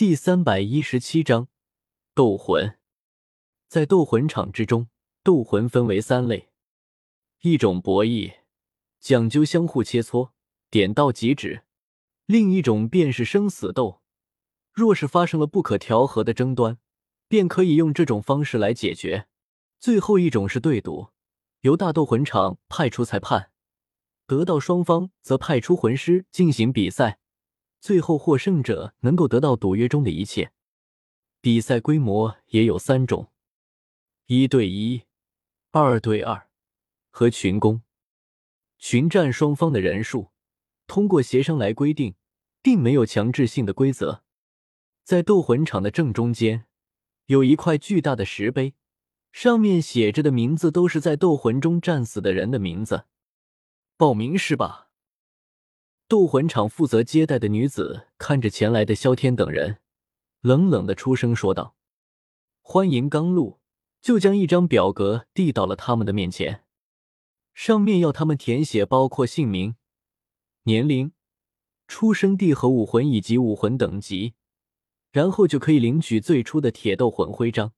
第三百一十七章斗魂。在斗魂场之中，斗魂分为三类：一种博弈，讲究相互切磋，点到即止；另一种便是生死斗，若是发生了不可调和的争端，便可以用这种方式来解决；最后一种是对赌，由大斗魂场派出裁判，得到双方则派出魂师进行比赛。最后获胜者能够得到赌约中的一切。比赛规模也有三种：一对一、二对二和群攻。群战双方的人数通过协商来规定，并没有强制性的规则。在斗魂场的正中间有一块巨大的石碑，上面写着的名字都是在斗魂中战死的人的名字。报名是吧？斗魂场负责接待的女子看着前来的萧天等人，冷冷的出声说道：“欢迎刚入。”就将一张表格递到了他们的面前，上面要他们填写包括姓名、年龄、出生地和武魂以及武魂等级，然后就可以领取最初的铁斗魂徽章。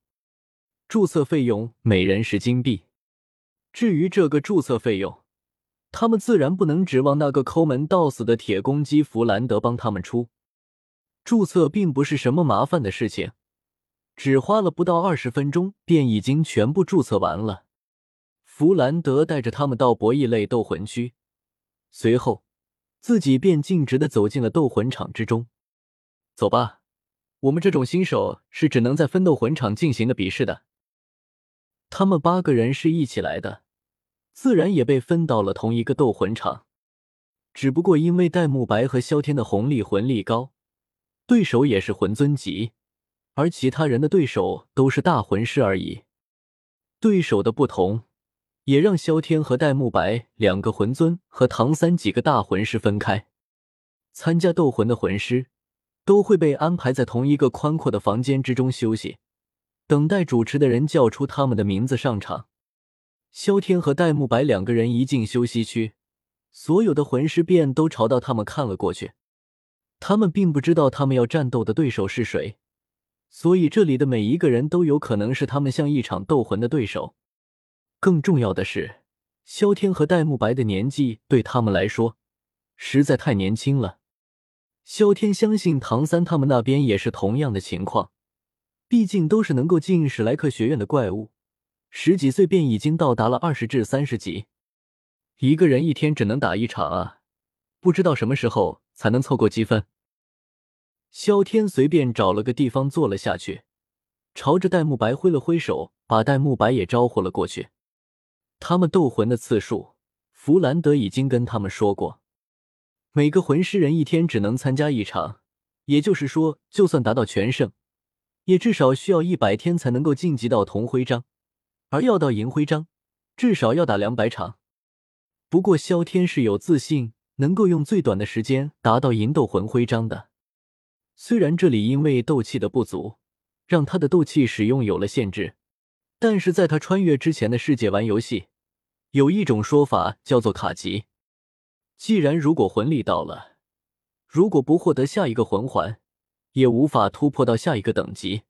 注册费用每人十金币。至于这个注册费用，他们自然不能指望那个抠门到死的铁公鸡弗兰德帮他们出。注册并不是什么麻烦的事情，只花了不到二十分钟，便已经全部注册完了。弗兰德带着他们到博弈类斗魂区，随后自己便径直的走进了斗魂场之中。走吧，我们这种新手是只能在分斗魂场进行的比试的。他们八个人是一起来的。自然也被分到了同一个斗魂场，只不过因为戴沐白和萧天的红力魂力高，对手也是魂尊级，而其他人的对手都是大魂师而已。对手的不同，也让萧天和戴沐白两个魂尊和唐三几个大魂师分开。参加斗魂的魂师都会被安排在同一个宽阔的房间之中休息，等待主持的人叫出他们的名字上场。萧天和戴沐白两个人一进休息区，所有的魂师便都朝到他们看了过去。他们并不知道他们要战斗的对手是谁，所以这里的每一个人都有可能是他们像一场斗魂的对手。更重要的是，萧天和戴沐白的年纪对他们来说实在太年轻了。萧天相信唐三他们那边也是同样的情况，毕竟都是能够进史莱克学院的怪物。十几岁便已经到达了二十至三十级，一个人一天只能打一场啊，不知道什么时候才能凑够积分。萧天随便找了个地方坐了下去，朝着戴沐白挥了挥手，把戴沐白也招呼了过去。他们斗魂的次数，弗兰德已经跟他们说过，每个魂师人一天只能参加一场，也就是说，就算达到全胜，也至少需要一百天才能够晋级到铜徽章。而要到银徽章，至少要打两百场。不过萧天是有自信能够用最短的时间达到银斗魂徽章的。虽然这里因为斗气的不足，让他的斗气使用有了限制，但是在他穿越之前的世界玩游戏，有一种说法叫做卡级。既然如果魂力到了，如果不获得下一个魂环，也无法突破到下一个等级，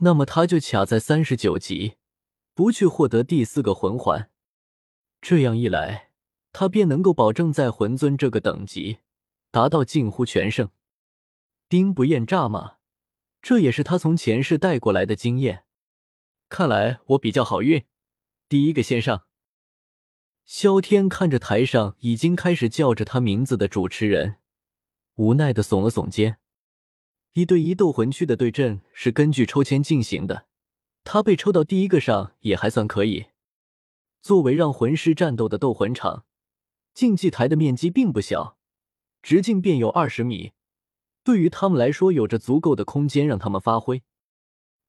那么他就卡在三十九级。不去获得第四个魂环，这样一来，他便能够保证在魂尊这个等级达到近乎全胜。兵不厌诈嘛，这也是他从前世带过来的经验。看来我比较好运，第一个先上。萧天看着台上已经开始叫着他名字的主持人，无奈的耸了耸肩。一对一斗魂区的对阵是根据抽签进行的。他被抽到第一个上也还算可以。作为让魂师战斗的斗魂场，竞技台的面积并不小，直径便有二十米，对于他们来说有着足够的空间让他们发挥。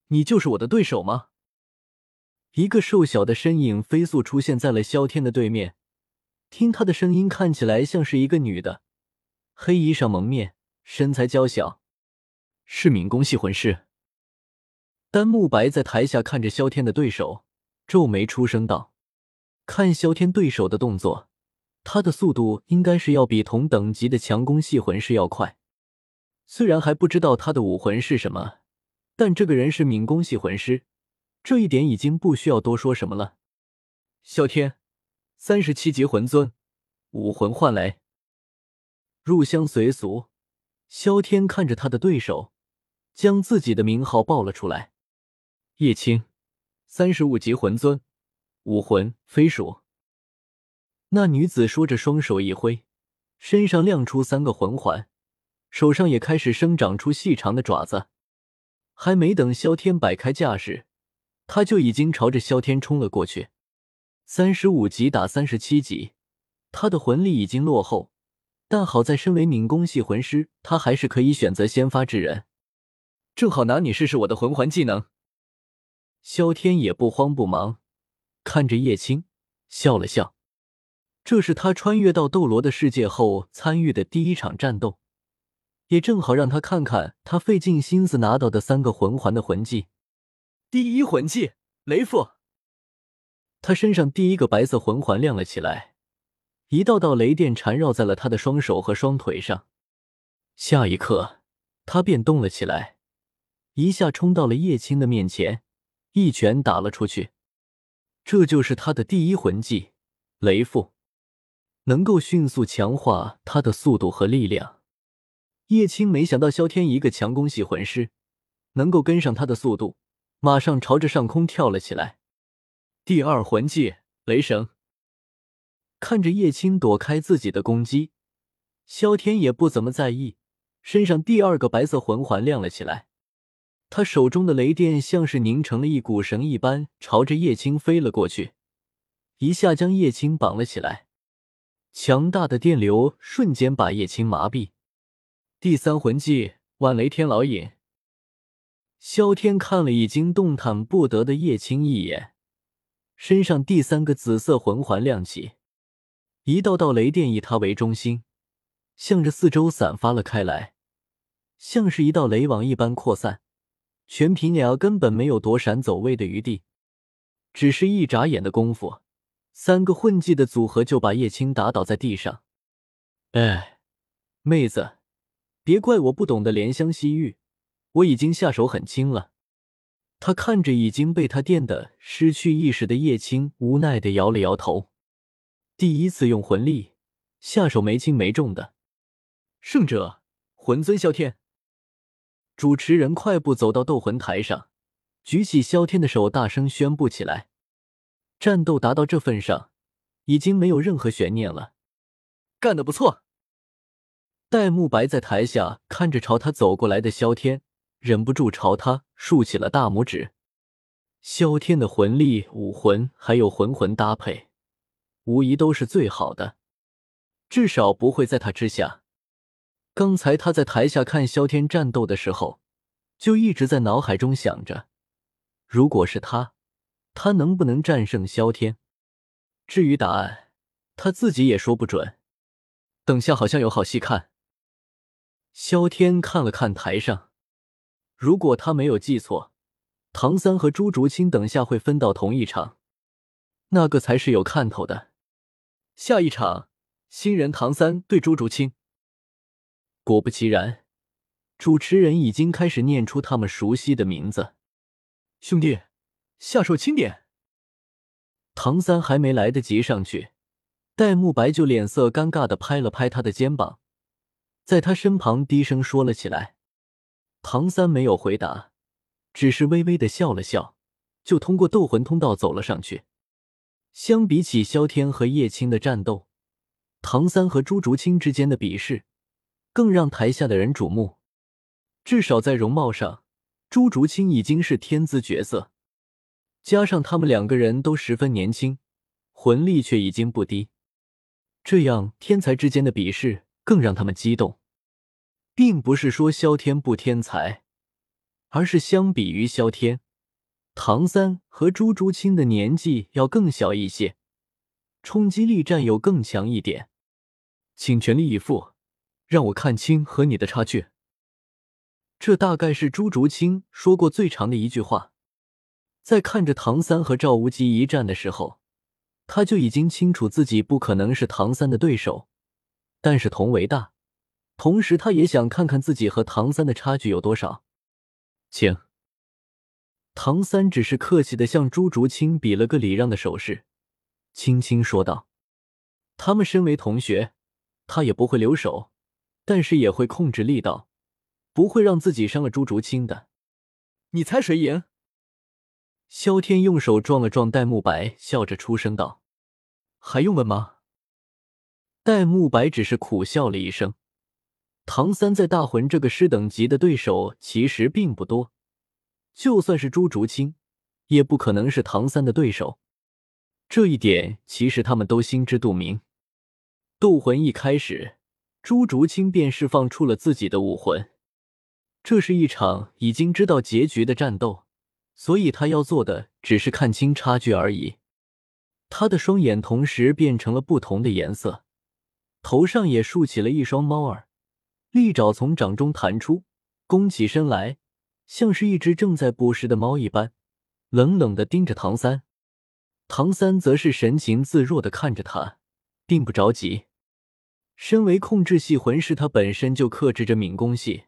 你就是我的对手吗？一个瘦小的身影飞速出现在了萧天的对面，听他的声音看起来像是一个女的，黑衣裳蒙面，身材娇小，是敏攻系魂师。丹慕白在台下看着萧天的对手，皱眉出声道：“看萧天对手的动作，他的速度应该是要比同等级的强攻系魂师要快。虽然还不知道他的武魂是什么，但这个人是敏攻系魂师，这一点已经不需要多说什么了。萧天，三十七级魂尊，武魂幻雷。入乡随俗，萧天看着他的对手，将自己的名号报了出来。叶青，三十五级魂尊，武魂飞鼠。那女子说着，双手一挥，身上亮出三个魂环，手上也开始生长出细长的爪子。还没等萧天摆开架势，他就已经朝着萧天冲了过去。三十五级打三十七级，他的魂力已经落后，但好在身为敏攻系魂师，他还是可以选择先发制人。正好拿你试试我的魂环技能。萧天也不慌不忙，看着叶青笑了笑。这是他穿越到斗罗的世界后参与的第一场战斗，也正好让他看看他费尽心思拿到的三个魂环的魂技。第一魂技雷父。他身上第一个白色魂环亮了起来，一道道雷电缠绕在了他的双手和双腿上。下一刻，他便动了起来，一下冲到了叶青的面前，一拳打了出去。这就是他的第一魂技雷斧，能够迅速强化他的速度和力量。叶青没想到萧天一个强攻系魂师能够跟上他的速度，马上朝着上空跳了起来。第二魂技雷神，看着叶青躲开自己的攻击，萧天也不怎么在意，身上第二个白色魂环亮了起来。他手中的雷电像是凝成了一股绳一般，朝着叶青飞了过去，一下将叶青绑了起来。强大的电流瞬间把叶青麻痹。第三魂技万雷天牢引。萧天看了已经动弹不得的叶青一眼。身上第三个紫色魂环亮起，一道道雷电以他为中心，向着四周散发了开来，像是一道雷网一般扩散。全凭鸟根本没有躲闪走位的余地，只是一眨眼的功夫，三个混迹的组合就把叶青打倒在地上。哎，妹子，别怪我不懂得怜香惜玉，我已经下手很轻了。他看着已经被他电得失去意识的叶青，无奈的摇了摇头。第一次用魂力下手没轻没重的，胜者魂尊萧天。主持人快步走到斗魂台上，举起萧天的手，大声宣布起来：“战斗达到这份上，已经没有任何悬念了。”干得不错。戴沐白在台下看着朝他走过来的萧天。忍不住朝他竖起了大拇指。萧天的魂力、武魂还有魂魂搭配，无疑都是最好的，至少不会在他之下。刚才他在台下看萧天战斗的时候，就一直在脑海中想着，如果是他，他能不能战胜萧天？至于答案，他自己也说不准。等下好像有好戏看。萧天看了看台上。如果他没有记错，唐三和朱竹清等下会分到同一场，那个才是有看头的。下一场，新人唐三对朱竹清。果不其然，主持人已经开始念出他们熟悉的名字。兄弟，下手轻点。唐三还没来得及上去，戴沐白就脸色尴尬的拍了拍他的肩膀，在他身旁低声说了起来。唐三没有回答，只是微微的笑了笑，就通过斗魂通道走了上去。相比起萧天和叶青的战斗，唐三和朱竹清之间的比试更让台下的人瞩目。至少在容貌上，朱竹清已经是天资绝色，加上他们两个人都十分年轻，魂力却已经不低，这样天才之间的比试更让他们激动。并不是说萧天不天才，而是相比于萧天，唐三和朱竹清的年纪要更小一些，冲击力占有更强一点。请全力以赴，让我看清和你的差距。这大概是朱竹清说过最长的一句话。在看着唐三和赵无极一战的时候，他就已经清楚自己不可能是唐三的对手，但是同为大。同时他也想看看自己和唐三的差距有多少。请。唐三只是客气的向朱竹清比了个礼让的手势，轻轻说道：“他们身为同学，他也不会留手，但是也会控制力道，不会让自己伤了朱竹清的。”你猜谁赢？萧天用手撞了撞戴沐白，笑着出声道：“还用问吗？”戴沐白只是苦笑了一声。唐三在大魂这个师等级的对手其实并不多。就算是朱竹清，也不可能是唐三的对手。这一点其实他们都心知肚明。斗魂一开始，朱竹清便释放出了自己的武魂。这是一场已经知道结局的战斗，所以他要做的只是看清差距而已。他的双眼同时变成了不同的颜色，头上也竖起了一双猫耳，利爪从掌中弹出，弓起身来。像是一只正在捕食的猫一般，冷冷的盯着唐三。唐三则是神情自若的看着他，并不着急。身为控制系魂师，他本身就克制着敏攻系，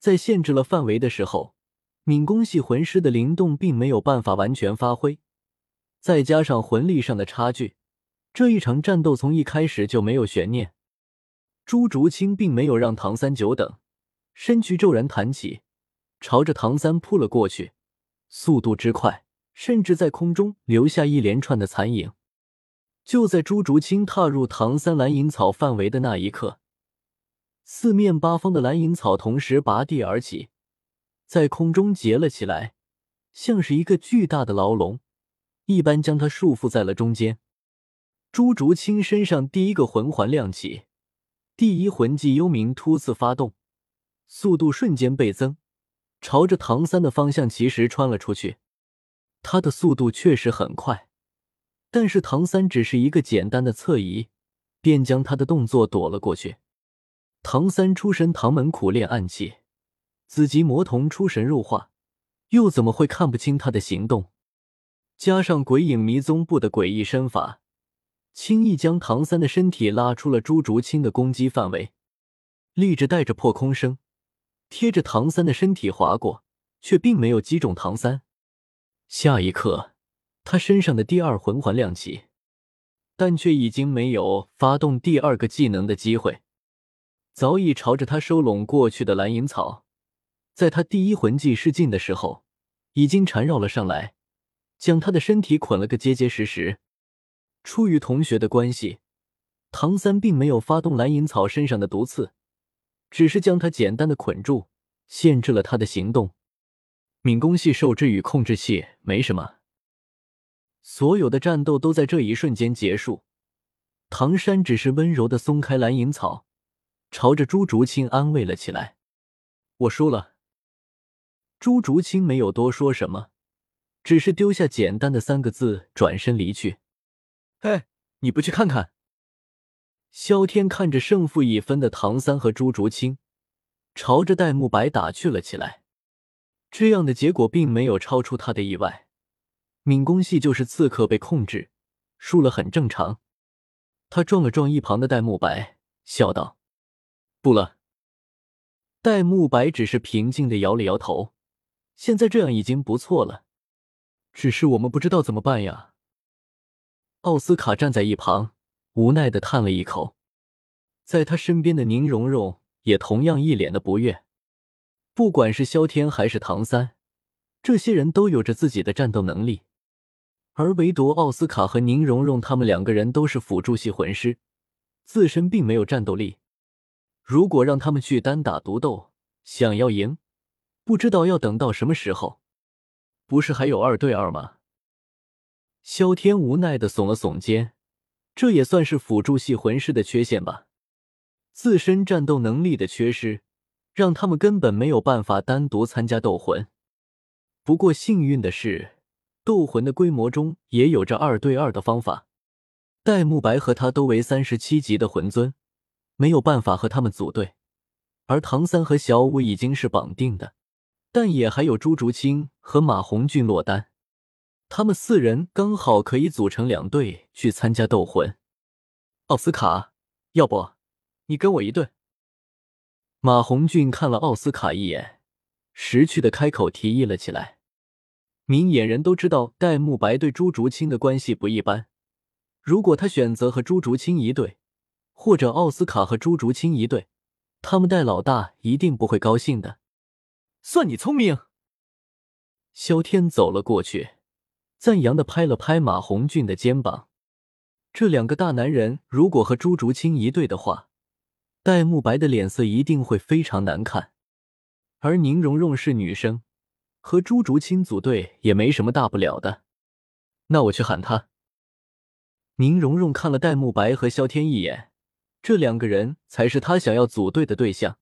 在限制了范围的时候，敏攻系魂师的灵动并没有办法完全发挥。再加上魂力上的差距，这一场战斗从一开始就没有悬念。朱竹清并没有让唐三久等，身躯骤然弹起。朝着唐三扑了过去，速度之快，甚至在空中留下一连串的残影。就在朱竹清踏入唐三蓝银草范围的那一刻，四面八方的蓝银草同时拔地而起，在空中结了起来，像是一个巨大的牢笼一般，将他束缚在了中间。朱竹清身上第一个魂环亮起，第一魂技幽冥突刺发动，速度瞬间倍增。朝着唐三的方向，其实穿了出去。他的速度确实很快，但是唐三只是一个简单的侧移，便将他的动作躲了过去。唐三出身唐门，苦练暗器，紫极魔瞳出神入化，又怎么会看不清他的行动？加上鬼影迷踪步的诡异身法，轻易将唐三的身体拉出了朱竹清的攻击范围，立着带着破空声。贴着唐三的身体划过，却并没有击中唐三。下一刻，他身上的第二魂环亮起，但却已经没有发动第二个技能的机会。早已朝着他收拢过去的蓝银草，在他第一魂技试尽的时候，已经缠绕了上来，将他的身体捆了个结结实实。出于同学的关系，唐三并没有发动蓝银草身上的毒刺。只是将他简单的捆住，限制了他的行动。敏攻系受制于控制系，没什么。所有的战斗都在这一瞬间结束。唐山只是温柔的松开蓝银草，朝着朱竹清安慰了起来：“我输了。”朱竹清没有多说什么，只是丢下简单的三个字，转身离去。哎，你不去看看？萧天看着胜负已分的唐三和朱竹清，朝着戴沐白打去了起来。这样的结果并没有超出他的意外。敏攻系就是刺客被控制，输了很正常。他撞了撞一旁的戴沐白，笑道：“不了。”戴沐白只是平静的摇了摇头。现在这样已经不错了，只是我们不知道怎么办呀。奥斯卡站在一旁。无奈的叹了一口，在他身边的宁荣荣也同样一脸的不悦。不管是萧天还是唐三，这些人都有着自己的战斗能力，而唯独奥斯卡和宁荣荣他们两个人都是辅助系魂师，自身并没有战斗力。如果让他们去单打独斗，想要赢，不知道要等到什么时候。不是还有二对二吗？萧天无奈的耸了耸肩。这也算是辅助系魂师的缺陷吧，自身战斗能力的缺失，让他们根本没有办法单独参加斗魂。不过幸运的是，斗魂的规模中也有着二对二的方法。戴沐白和他都为三十七级的魂尊，没有办法和他们组队。而唐三和小舞已经是绑定的，但也还有朱竹清和马红俊落单。他们四人刚好可以组成两队去参加斗魂。奥斯卡，要不你跟我一队？马红俊看了奥斯卡一眼，识趣的开口提议了起来。明眼人都知道戴沐白对朱竹清的关系不一般，如果他选择和朱竹清一对，或者奥斯卡和朱竹清一对，他们戴老大一定不会高兴的。算你聪明。萧天走了过去，赞扬的拍了拍马红俊的肩膀。这两个大男人如果和朱竹清一对的话，戴沐白的脸色一定会非常难看。而宁荣荣是女生，和朱竹清组队也没什么大不了的。那我去喊他。宁荣荣看了戴沐白和萧天一眼，这两个人才是他想要组队的对象。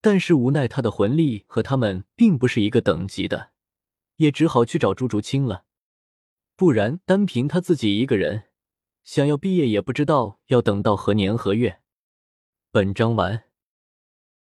但是无奈他的魂力和他们并不是一个等级的，也只好去找朱竹清了。不然单凭他自己一个人，想要毕业也不知道要等到何年何月。本章完。